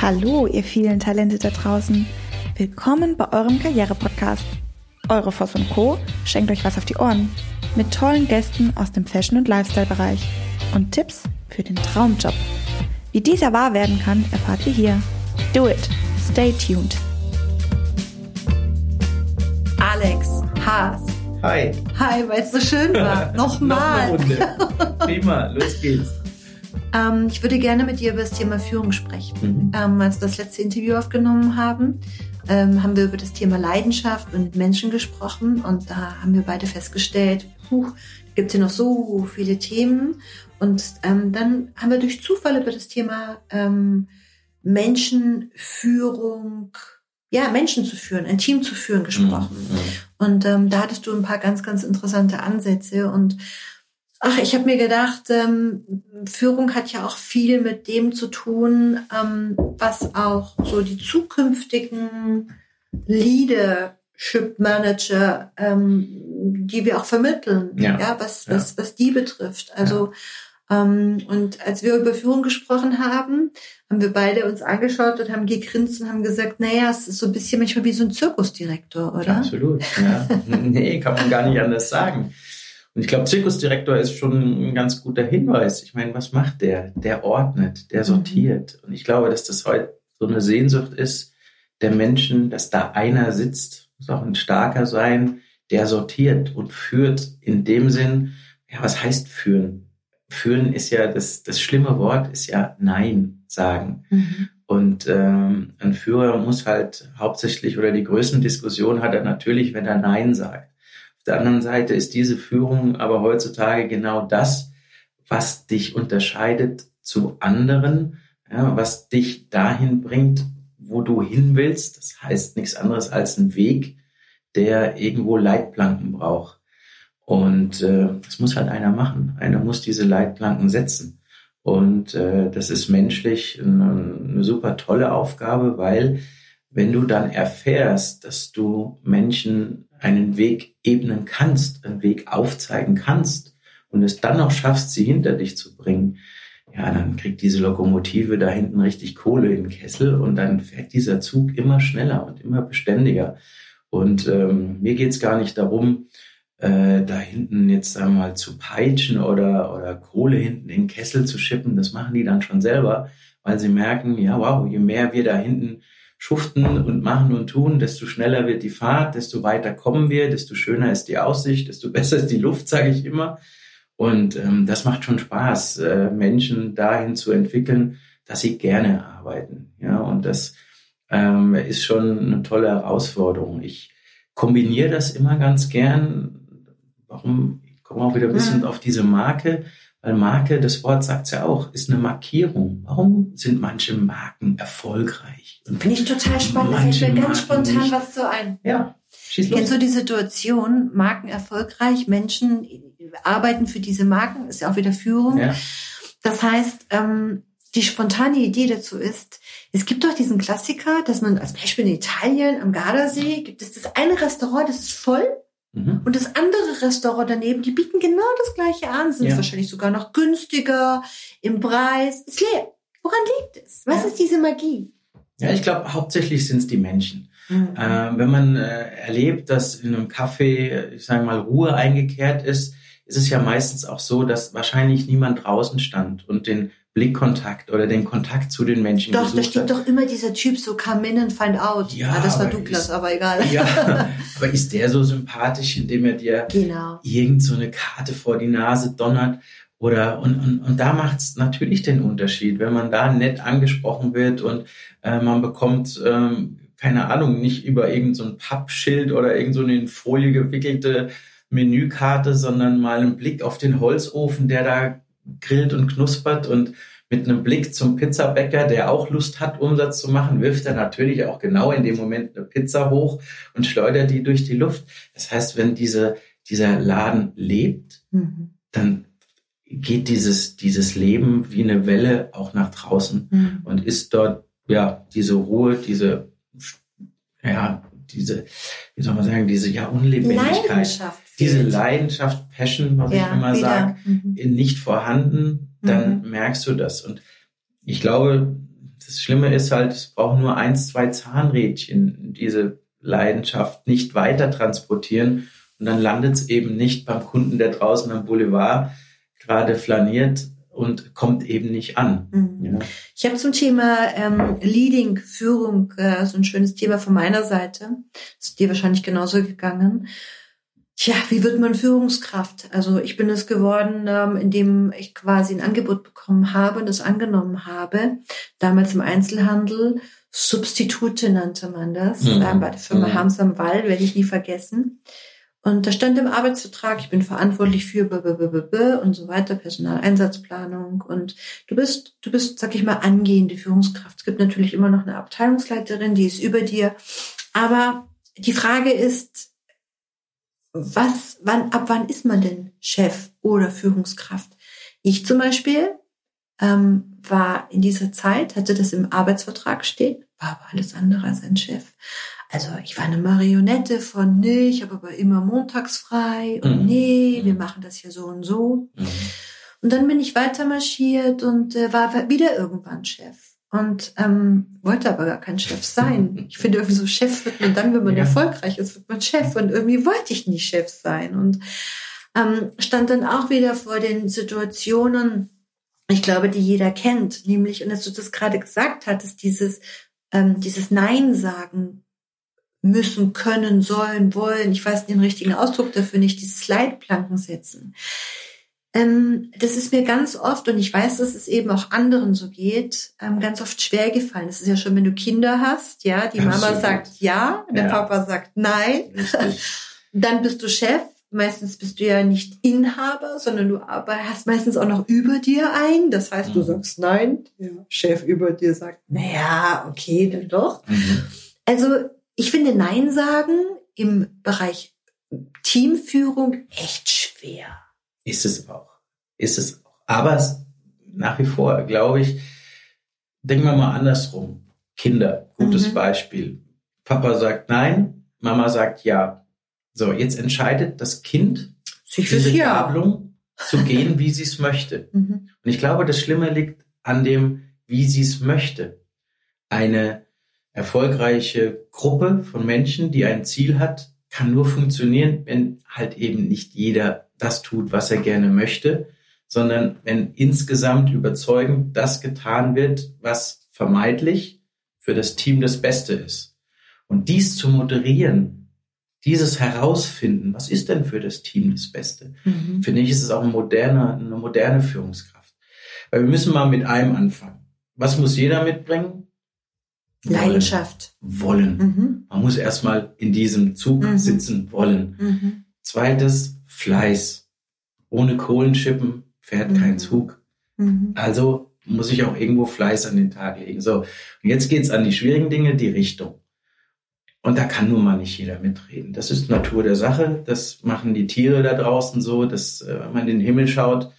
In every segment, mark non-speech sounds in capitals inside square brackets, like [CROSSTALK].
Hallo, ihr vielen Talente da draußen. Willkommen bei eurem Karriere-Podcast. Eure Voss und Co. schenkt euch was auf die Ohren. Mit tollen Gästen aus dem Fashion- und Lifestyle-Bereich. Und Tipps für den Traumjob. Wie dieser wahr werden kann, erfahrt ihr hier. Do it. Stay tuned. Alex Haas. Hi. Hi, weil es so schön war. [LAUGHS] Nochmal. Noch eine Runde. Prima, los geht's. Ähm, ich würde gerne mit dir über das Thema Führung sprechen. Mhm. Ähm, als wir das letzte Interview aufgenommen haben, ähm, haben wir über das Thema Leidenschaft und Menschen gesprochen und da haben wir beide festgestellt, puh, gibt es hier noch so viele Themen. Und ähm, dann haben wir durch Zufall über das Thema ähm, Menschenführung, ja, Menschen zu führen, ein Team zu führen gesprochen. Mhm. Und ähm, da hattest du ein paar ganz, ganz interessante Ansätze und Ach, ich habe mir gedacht, ähm, Führung hat ja auch viel mit dem zu tun, ähm, was auch so die zukünftigen Leadership Manager, ähm, die wir auch vermitteln, ja, ja was, was, ja. was die betrifft. Also ja. ähm, und als wir über Führung gesprochen haben, haben wir beide uns angeschaut und haben gegrinst und haben gesagt, naja, es ist so ein bisschen manchmal wie so ein Zirkusdirektor, oder? absolut, ja. [LAUGHS] nee, kann man gar nicht anders sagen. Und ich glaube, Zirkusdirektor ist schon ein ganz guter Hinweis. Ich meine, was macht der? Der ordnet, der mhm. sortiert. Und ich glaube, dass das heute so eine Sehnsucht ist der Menschen, dass da einer sitzt, muss auch ein starker sein, der sortiert und führt in dem Sinn, ja, was heißt führen? Führen ist ja, das, das schlimme Wort ist ja Nein sagen. Mhm. Und ähm, ein Führer muss halt hauptsächlich oder die größten Diskussionen hat er natürlich, wenn er Nein sagt der anderen Seite ist diese Führung aber heutzutage genau das, was dich unterscheidet zu anderen, ja, was dich dahin bringt, wo du hin willst. Das heißt nichts anderes als ein Weg, der irgendwo Leitplanken braucht. Und äh, das muss halt einer machen. Einer muss diese Leitplanken setzen. Und äh, das ist menschlich eine, eine super tolle Aufgabe, weil wenn du dann erfährst, dass du Menschen einen Weg ebnen kannst, einen Weg aufzeigen kannst und es dann noch schaffst, sie hinter dich zu bringen, ja, dann kriegt diese Lokomotive da hinten richtig Kohle in den Kessel und dann fährt dieser Zug immer schneller und immer beständiger. Und ähm, mir geht's gar nicht darum, äh, da hinten jetzt einmal zu peitschen oder, oder Kohle hinten in den Kessel zu schippen. Das machen die dann schon selber, weil sie merken, ja, wow, je mehr wir da hinten schuften und machen und tun, desto schneller wird die Fahrt, desto weiter kommen wir, desto schöner ist die Aussicht, desto [LAUGHS] besser ist die Luft, sage ich immer. Und ähm, das macht schon Spaß, äh, Menschen dahin zu entwickeln, dass sie gerne arbeiten. Ja, und das ähm, ist schon eine tolle Herausforderung. Ich kombiniere das immer ganz gern. Warum? Ich komme auch wieder ein bisschen ja. auf diese Marke. Weil Marke, das Wort sagt ja auch, ist eine Markierung. Warum sind manche Marken erfolgreich? Finde ich total spannend. Da fällt mir ganz spontan nicht. was so ein. Ja. Schieß los. Kennst du die Situation, Marken erfolgreich, Menschen arbeiten für diese Marken, ist ja auch wieder Führung. Ja. Das heißt, ähm, die spontane Idee dazu ist, es gibt doch diesen Klassiker, dass man als Beispiel in Italien am Gardasee gibt es das eine Restaurant, das ist voll Mhm. Und das andere Restaurant daneben, die bieten genau das gleiche an, sind ja. wahrscheinlich sogar noch günstiger im Preis. Ist leer. Woran liegt es? Was ja. ist diese Magie? Ja, ich glaube, hauptsächlich sind es die Menschen. Mhm. Äh, wenn man äh, erlebt, dass in einem Café, ich sage mal, Ruhe eingekehrt ist, ist es ja meistens auch so, dass wahrscheinlich niemand draußen stand und den Blickkontakt oder den Kontakt zu den Menschen Doch, da steht hat. doch immer dieser Typ so come in and find out. Ja, ah, das war Douglas, ist, aber egal. Ja, [LAUGHS] aber ist der so sympathisch, indem er dir genau. irgend so eine Karte vor die Nase donnert? Oder und, und, und da macht's natürlich den Unterschied, wenn man da nett angesprochen wird und äh, man bekommt, ähm, keine Ahnung, nicht über irgendein so Pappschild oder irgend so eine in Folie gewickelte Menükarte, sondern mal einen Blick auf den Holzofen, der da grillt und knuspert und mit einem Blick zum Pizzabäcker, der auch Lust hat, Umsatz zu machen, wirft er natürlich auch genau in dem Moment eine Pizza hoch und schleudert die durch die Luft. Das heißt, wenn diese, dieser Laden lebt, mhm. dann geht dieses, dieses Leben wie eine Welle auch nach draußen mhm. und ist dort, ja, diese Ruhe, diese, ja, diese, wie soll man sagen, diese ja Unlebendigkeit, diese Leidenschaft, Passion, was ja, ich immer sage, mhm. nicht vorhanden, dann mhm. merkst du das. Und ich glaube, das Schlimme ist halt, es braucht nur eins, zwei Zahnrädchen, diese Leidenschaft nicht weiter transportieren. Und dann landet es eben nicht beim Kunden, der draußen am Boulevard gerade flaniert und kommt eben nicht an. Mhm. Ja. Ich habe zum Thema ähm, Leading, Führung, äh, so ein schönes Thema von meiner Seite. Ist dir wahrscheinlich genauso gegangen. Tja, wie wird man Führungskraft? Also ich bin es geworden, ähm, indem ich quasi ein Angebot bekommen habe und es angenommen habe. Damals im Einzelhandel. Substitute nannte man das. Mhm. Äh, bei der Firma mhm. Harms am Wall, werde ich nie vergessen. Und da stand im Arbeitsvertrag, ich bin verantwortlich für b -b -b -b -b und so weiter, Personaleinsatzplanung. Und du bist, du bist, sag ich mal, angehende Führungskraft. Es gibt natürlich immer noch eine Abteilungsleiterin, die ist über dir. Aber die Frage ist, was, wann, ab wann ist man denn Chef oder Führungskraft? Ich zum Beispiel ähm, war in dieser Zeit, hatte das im Arbeitsvertrag stehen, war aber alles andere als ein Chef. Also ich war eine Marionette von, nee, ich habe aber immer montags frei und mhm. nee, wir mhm. machen das hier so und so. Mhm. Und dann bin ich weiter marschiert und äh, war wieder irgendwann Chef und ähm, wollte aber gar kein Chef sein. [LAUGHS] Ich finde irgendwie so Chef wird man dann, wenn man ja. erfolgreich ist, wird man Chef und irgendwie wollte ich nie Chef sein und ähm, stand dann auch wieder vor den Situationen, ich glaube, die jeder kennt, nämlich, und als du das gerade gesagt hattest, dieses, ähm, dieses Nein sagen müssen, können, sollen, wollen, ich weiß den richtigen Ausdruck dafür nicht, dieses Leitplanken setzen. Ähm, das ist mir ganz oft, und ich weiß, dass es eben auch anderen so geht, ähm, ganz oft schwer gefallen. Das ist ja schon, wenn du Kinder hast, ja, die Absolut. Mama sagt ja, der ja. Papa sagt nein. [LAUGHS] Dann bist du Chef. Meistens bist du ja nicht Inhaber, sondern du hast meistens auch noch über dir ein. Das heißt, mhm. du sagst nein, der Chef über dir sagt, naja, okay, dann doch. Mhm. Also ich finde Nein sagen im Bereich Teamführung echt schwer. Ist es auch. Ist es auch. Aber nach wie vor, glaube ich, denken wir mal andersrum. Kinder, gutes mhm. Beispiel. Papa sagt nein, Mama sagt ja. So, jetzt entscheidet das Kind, sich diese ja. Gabelung zu [LAUGHS] gehen, wie sie es möchte. Mhm. Und ich glaube, das Schlimme liegt an dem, wie sie es möchte. Eine erfolgreiche Gruppe von Menschen, die ein Ziel hat, kann nur funktionieren, wenn halt eben nicht jeder das tut, was er gerne möchte, sondern wenn insgesamt überzeugend das getan wird, was vermeintlich für das Team das Beste ist. Und dies zu moderieren, dieses herausfinden, was ist denn für das Team das Beste, mhm. finde ich, ist es auch ein moderner, eine moderne Führungskraft. Weil wir müssen mal mit einem anfangen. Was muss jeder mitbringen? Leidenschaft. Wollen. Mhm. Man muss erstmal in diesem Zug mhm. sitzen wollen. Mhm. Zweites, Fleiß. Ohne Kohlenschippen fährt mhm. kein Zug. Mhm. Also muss ich auch irgendwo Fleiß an den Tag legen. So, und jetzt geht's an die schwierigen Dinge, die Richtung. Und da kann nun mal nicht jeder mitreden. Das ist Natur der Sache. Das machen die Tiere da draußen so, dass äh, wenn man in den Himmel schaut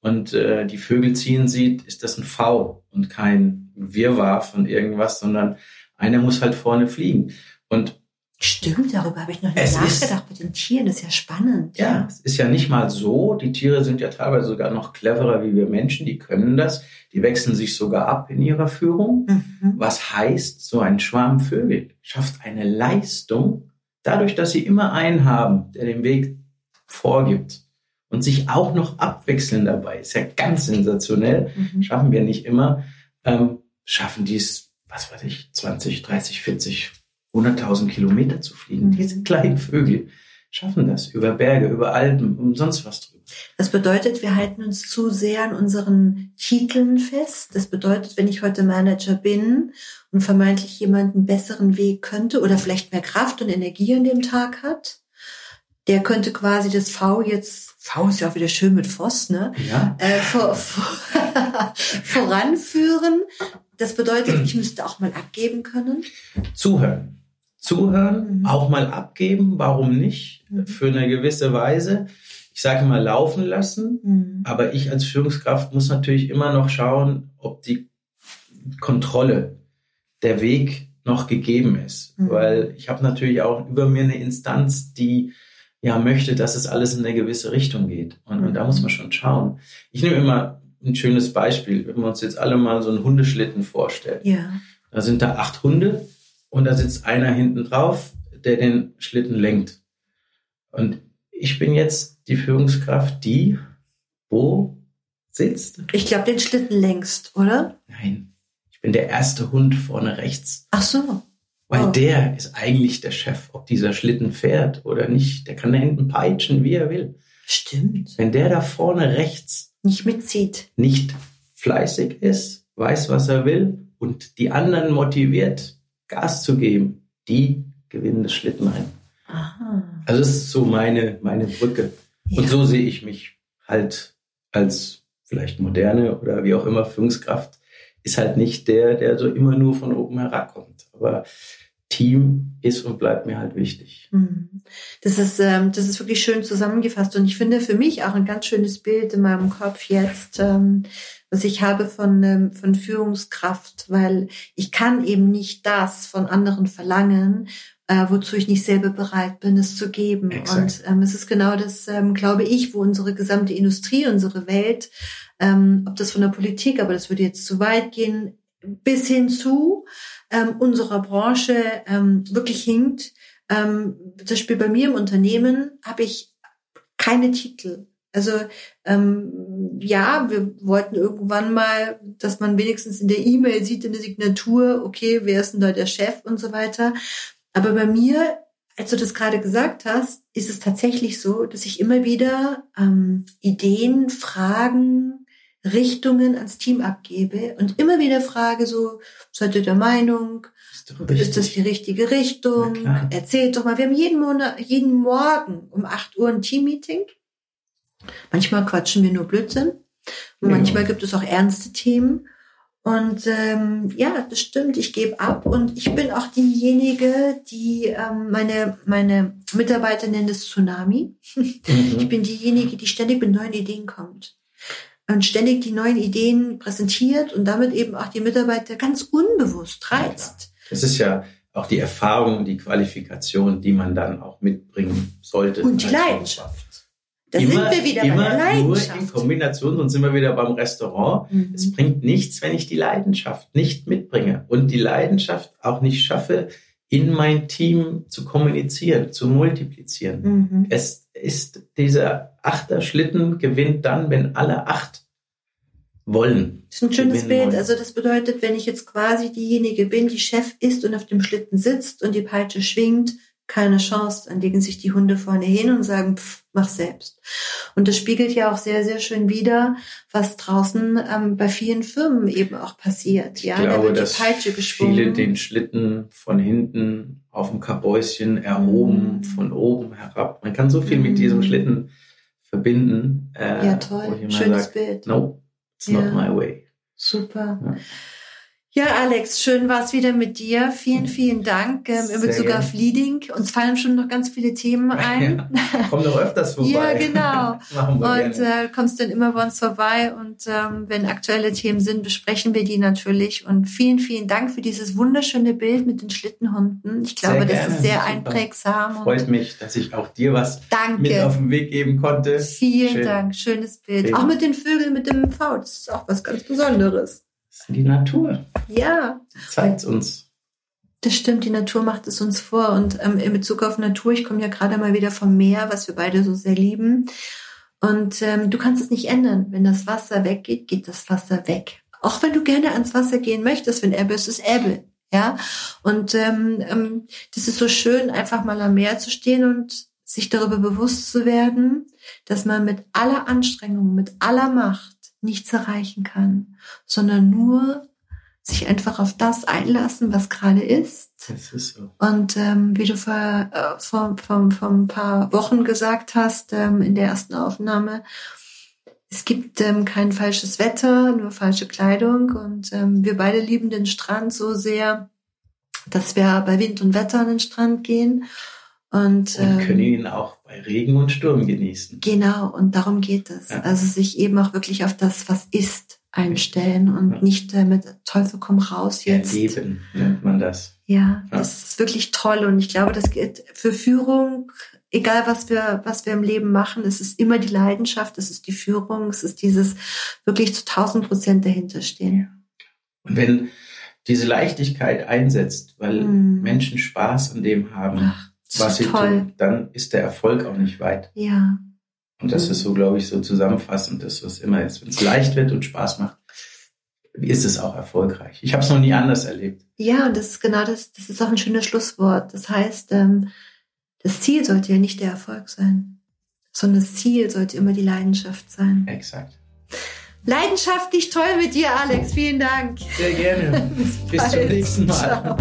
und äh, die Vögel ziehen sieht, ist das ein V und kein Wirrwarr von irgendwas, sondern einer muss halt vorne fliegen. Und Stimmt, darüber habe ich noch nicht nachgedacht ist, mit den Tieren. Das ist ja spannend. Ja, ja, es ist ja nicht mal so. Die Tiere sind ja teilweise sogar noch cleverer wie wir Menschen. Die können das. Die wechseln sich sogar ab in ihrer Führung. Mhm. Was heißt, so ein Schwarm Vögel schafft eine Leistung dadurch, dass sie immer einen haben, der den Weg vorgibt und sich auch noch abwechseln dabei. Ist ja ganz sensationell. Mhm. Schaffen wir nicht immer. Ähm, schaffen dies, was weiß ich, 20, 30, 40 100.000 Kilometer zu fliegen. Mhm. Diese kleinen Vögel schaffen das über Berge, über Alpen und sonst was drüber. Das bedeutet, wir halten uns zu sehr an unseren Titeln fest. Das bedeutet, wenn ich heute Manager bin und vermeintlich jemanden besseren Weg könnte oder vielleicht mehr Kraft und Energie an dem Tag hat, der könnte quasi das V jetzt, V ist ja auch wieder schön mit Voss, ne? Ja. Äh, vor, vor, [LAUGHS] voranführen. Das bedeutet, ich müsste auch mal abgeben können. Zuhören zuhören, mhm. auch mal abgeben, warum nicht, mhm. für eine gewisse Weise. Ich sage mal laufen lassen, mhm. aber ich als Führungskraft muss natürlich immer noch schauen, ob die Kontrolle, der Weg noch gegeben ist, mhm. weil ich habe natürlich auch über mir eine Instanz, die ja möchte, dass es alles in eine gewisse Richtung geht und, und da muss man schon schauen. Ich nehme immer ein schönes Beispiel. Wenn wir uns jetzt alle mal so einen Hundeschlitten vorstellen. Ja. Da sind da acht Hunde und da sitzt einer hinten drauf, der den Schlitten lenkt. Und ich bin jetzt die Führungskraft, die wo sitzt. Ich glaube, den Schlitten längst, oder? Nein, ich bin der erste Hund vorne rechts. Ach so. Weil oh. der ist eigentlich der Chef, ob dieser Schlitten fährt oder nicht. Der kann da hinten peitschen, wie er will. Stimmt. Wenn der da vorne rechts nicht mitzieht, nicht fleißig ist, weiß, was er will und die anderen motiviert, Gas zu geben, die gewinnen das Schlittenrennen. Aha. Also das ist so meine, meine Brücke. Ja. Und so sehe ich mich halt als vielleicht moderne oder wie auch immer Führungskraft, ist halt nicht der, der so immer nur von oben herabkommt. Aber Team ist und bleibt mir halt wichtig. Mhm. Das ist, ähm, das ist wirklich schön zusammengefasst und ich finde für mich auch ein ganz schönes Bild in meinem Kopf jetzt, ähm, was ich habe von, ähm, von Führungskraft, weil ich kann eben nicht das von anderen verlangen, äh, wozu ich nicht selber bereit bin, es zu geben. Exakt. Und ähm, es ist genau das, ähm, glaube ich, wo unsere gesamte Industrie, unsere Welt, ähm, ob das von der Politik, aber das würde jetzt zu weit gehen, bis hin zu ähm, unserer Branche ähm, wirklich hinkt. Ähm, zum Beispiel bei mir im Unternehmen habe ich keine Titel. Also ähm, ja, wir wollten irgendwann mal, dass man wenigstens in der E-Mail sieht, in der Signatur, okay, wer ist denn da der Chef und so weiter. Aber bei mir, als du das gerade gesagt hast, ist es tatsächlich so, dass ich immer wieder ähm, Ideen, Fragen, Richtungen ans Team abgebe und immer wieder frage so, seid ihr der Meinung? Ist, ist das die richtige Richtung? Erzählt doch mal. Wir haben jeden Monat, jeden Morgen um 8 Uhr ein Teammeeting. Manchmal quatschen wir nur Blödsinn. Und ja. manchmal gibt es auch ernste Themen. Und ähm, ja, das stimmt, ich gebe ab und ich bin auch diejenige, die ähm, meine, meine Mitarbeiter nennen es Tsunami. Mhm. [LAUGHS] Ich bin diejenige, die ständig mit neuen Ideen kommt und ständig die neuen Ideen präsentiert und damit eben auch die Mitarbeiter ganz unbewusst reizt. Das ist ja auch die Erfahrung, die Qualifikation, die man dann auch mitbringen sollte. Und die Leidenschaft. Da immer, sind wir wieder immer bei der Leidenschaft. Nur in Kombination, sonst sind wir wieder beim Restaurant. Mhm. Es bringt nichts, wenn ich die Leidenschaft nicht mitbringe und die Leidenschaft auch nicht schaffe, in mein Team zu kommunizieren, zu multiplizieren. Mhm. Es ist dieser Achterschlitten gewinnt dann, wenn alle acht wollen. Das ist ein schönes Bild. Wollen. Also das bedeutet, wenn ich jetzt quasi diejenige bin, die Chef ist und auf dem Schlitten sitzt und die Peitsche schwingt, keine Chance. Dann legen sich die Hunde vorne hin und sagen, pff, mach selbst. Und das spiegelt ja auch sehr, sehr schön wider, was draußen ähm, bei vielen Firmen eben auch passiert. Ja, ich glaube, da wird die Peitsche geschwungen. Viele den Schlitten von hinten auf dem Kabäuschen erhoben, mhm. von oben herab. Man kann so viel mhm. mit diesem Schlitten verbinden. Äh, ja, toll. Schönes sagt, Bild. No, it's ja. not my way. Super. Ja. Ja, Alex, schön war es wieder mit dir. Vielen, vielen Dank ähm, in Bezug gerne. auf Leading. Uns fallen schon noch ganz viele Themen [LAUGHS] ein. Ja, komm noch öfters [LAUGHS] vorbei. ja, genau. [LAUGHS] Machen wir und äh, kommst dann immer bei uns vorbei. Und ähm, wenn aktuelle Themen sind, besprechen wir die natürlich. Und vielen, vielen Dank für dieses wunderschöne Bild mit den Schlittenhunden. Ich glaube, das ist sehr Super. einprägsam. Freut mich, dass ich auch dir was Danke. mit auf den Weg geben konnte. Vielen Schön. Dank. Schönes Bild. Schön. Auch mit den Vögeln mit dem V. Das ist auch was ganz Besonderes. Das ist die Natur. Ja. Zeigt uns. Das stimmt, die Natur macht es uns vor. Und ähm, in Bezug auf Natur, ich komme ja gerade mal wieder vom Meer, was wir beide so sehr lieben. Und ähm, du kannst es nicht ändern. Wenn das Wasser weggeht, geht das Wasser weg. Auch wenn du gerne ans Wasser gehen möchtest, wenn Ebbe ist, ist Ebbe. Ja. Und ähm, ähm, das ist so schön, einfach mal am Meer zu stehen und sich darüber bewusst zu werden, dass man mit aller Anstrengung, mit aller Macht nichts erreichen kann, sondern nur sich einfach auf das einlassen, was gerade ist. Das ist so. Und ähm, wie du vor, äh, vor, vor, vor ein paar Wochen gesagt hast, ähm, in der ersten Aufnahme, es gibt ähm, kein falsches Wetter, nur falsche Kleidung. Und ähm, wir beide lieben den Strand so sehr, dass wir bei Wind und Wetter an den Strand gehen. Und, und können ähm, ihn auch bei Regen und Sturm genießen. Genau, und darum geht es. Ja. Also sich eben auch wirklich auf das, was ist, einstellen und ja. nicht äh, mit Teufel komm raus jetzt. Erleben nennt man das. Ja, ja, das ist wirklich toll und ich glaube, das geht für Führung, egal was wir, was wir im Leben machen, es ist immer die Leidenschaft, es ist die Führung, es ist dieses wirklich zu tausend Prozent dahinterstehen. Und wenn diese Leichtigkeit einsetzt, weil mm. Menschen Spaß an dem haben, Ach, was sie toll. tun, dann ist der Erfolg auch nicht weit. Ja. Und das mhm. ist so, glaube ich, so zusammenfassend, das, was immer ist. Wenn es leicht wird und Spaß macht, ist es auch erfolgreich. Ich habe es noch nie anders erlebt. Ja, und das ist genau das, das ist auch ein schönes Schlusswort. Das heißt, ähm, das Ziel sollte ja nicht der Erfolg sein, sondern das Ziel sollte immer die Leidenschaft sein. Exakt. Leidenschaftlich toll mit dir, Alex. Vielen Dank. Sehr gerne. [LAUGHS] Bis, Bis zum nächsten Mal. Ciao.